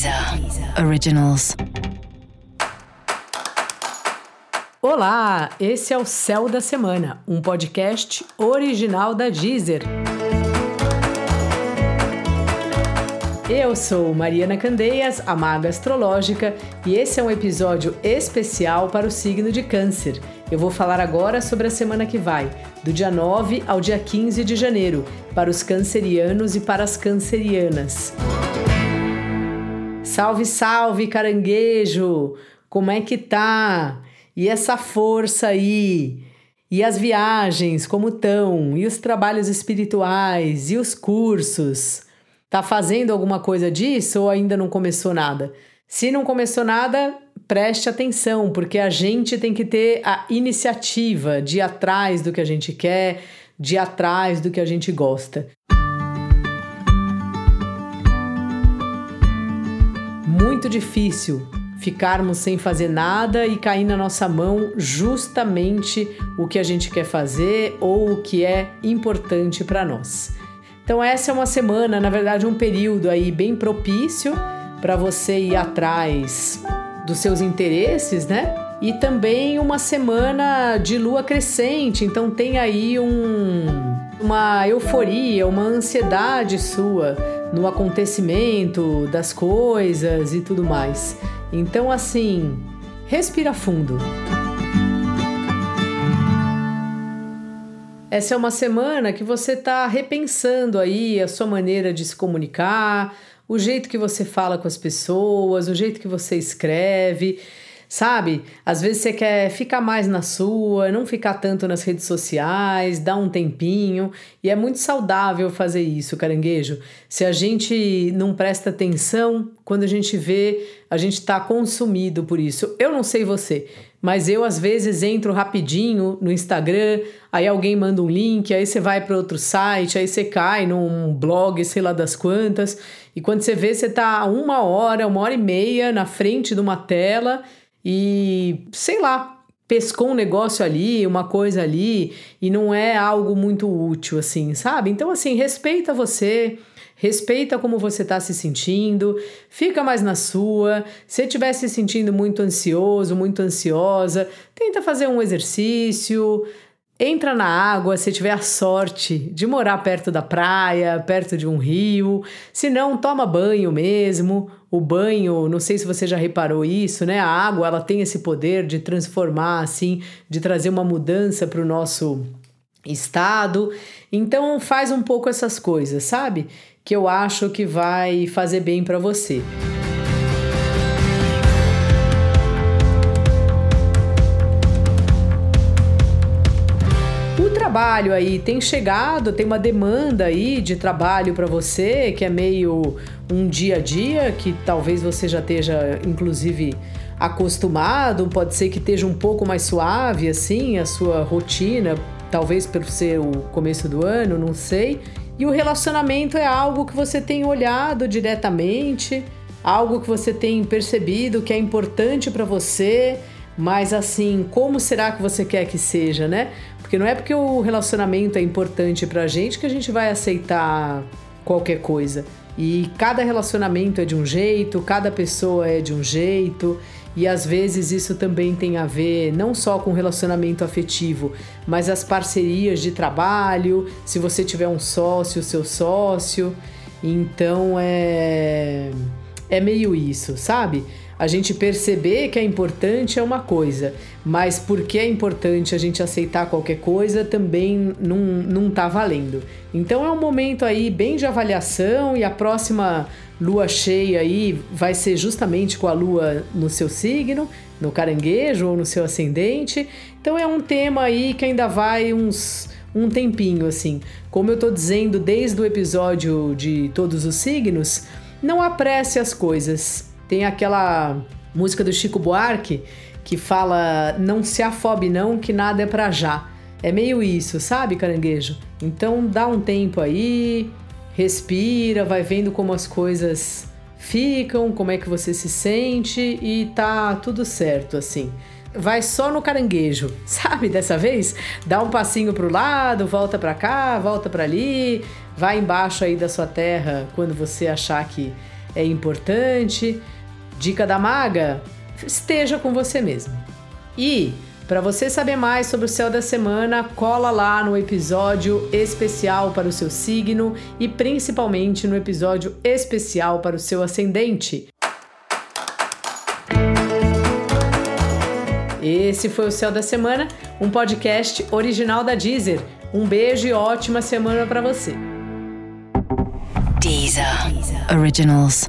Deezer Originals. Olá, esse é o Céu da Semana, um podcast original da Deezer. Eu sou Mariana Candeias, a maga astrológica, e esse é um episódio especial para o signo de Câncer. Eu vou falar agora sobre a semana que vai, do dia 9 ao dia 15 de janeiro, para os cancerianos e para as cancerianas. Salve, salve, caranguejo! Como é que tá? E essa força aí? E as viagens, como estão? E os trabalhos espirituais? E os cursos? Tá fazendo alguma coisa disso ou ainda não começou nada? Se não começou nada, preste atenção, porque a gente tem que ter a iniciativa de ir atrás do que a gente quer, de ir atrás do que a gente gosta. Muito difícil ficarmos sem fazer nada e cair na nossa mão justamente o que a gente quer fazer ou o que é importante para nós. Então essa é uma semana, na verdade, um período aí bem propício para você ir atrás dos seus interesses, né? E também uma semana de lua crescente, então tem aí um, uma euforia, uma ansiedade sua no acontecimento das coisas e tudo mais. Então, assim, respira fundo. Essa é uma semana que você está repensando aí a sua maneira de se comunicar, o jeito que você fala com as pessoas, o jeito que você escreve sabe? Às vezes você quer ficar mais na sua, não ficar tanto nas redes sociais, dar um tempinho, e é muito saudável fazer isso, caranguejo. Se a gente não presta atenção, quando a gente vê, a gente está consumido por isso. Eu não sei você, mas eu às vezes entro rapidinho no Instagram, aí alguém manda um link, aí você vai para outro site, aí você cai num blog, sei lá das quantas, e quando você vê, você está uma hora, uma hora e meia na frente de uma tela e sei lá, pescou um negócio ali, uma coisa ali e não é algo muito útil assim, sabe? Então assim, respeita você, respeita como você está se sentindo, fica mais na sua. Se estiver se sentindo muito ansioso, muito ansiosa, tenta fazer um exercício, entra na água se tiver a sorte de morar perto da praia, perto de um rio. Se não, toma banho mesmo. O banho, não sei se você já reparou isso, né? A água, ela tem esse poder de transformar assim, de trazer uma mudança para o nosso estado. Então faz um pouco essas coisas, sabe? Que eu acho que vai fazer bem para você. Trabalho aí tem chegado, tem uma demanda aí de trabalho para você que é meio um dia a dia que talvez você já esteja inclusive acostumado, pode ser que esteja um pouco mais suave assim a sua rotina, talvez por ser o começo do ano, não sei. E o relacionamento é algo que você tem olhado diretamente, algo que você tem percebido que é importante para você, mas assim, como será que você quer que seja, né? Porque não é porque o relacionamento é importante pra gente que a gente vai aceitar qualquer coisa. E cada relacionamento é de um jeito, cada pessoa é de um jeito, e às vezes isso também tem a ver não só com relacionamento afetivo, mas as parcerias de trabalho, se você tiver um sócio, seu sócio. Então é é meio isso, sabe? A gente perceber que é importante é uma coisa, mas porque é importante a gente aceitar qualquer coisa também não, não tá valendo. Então é um momento aí bem de avaliação e a próxima lua cheia aí vai ser justamente com a lua no seu signo, no caranguejo ou no seu ascendente. Então é um tema aí que ainda vai uns um tempinho assim. Como eu tô dizendo desde o episódio de todos os signos, não apresse as coisas. Tem aquela música do Chico Buarque que fala: Não se afobe, não, que nada é pra já. É meio isso, sabe, caranguejo? Então dá um tempo aí, respira, vai vendo como as coisas ficam, como é que você se sente e tá tudo certo assim. Vai só no caranguejo, sabe? Dessa vez, dá um passinho pro lado, volta para cá, volta para ali, vai embaixo aí da sua terra quando você achar que é importante. Dica da maga: esteja com você mesmo. E para você saber mais sobre o céu da semana, cola lá no episódio especial para o seu signo e principalmente no episódio especial para o seu ascendente. Esse foi o Céu da Semana, um podcast original da Deezer. Um beijo e ótima semana para você. Deezer. Originals.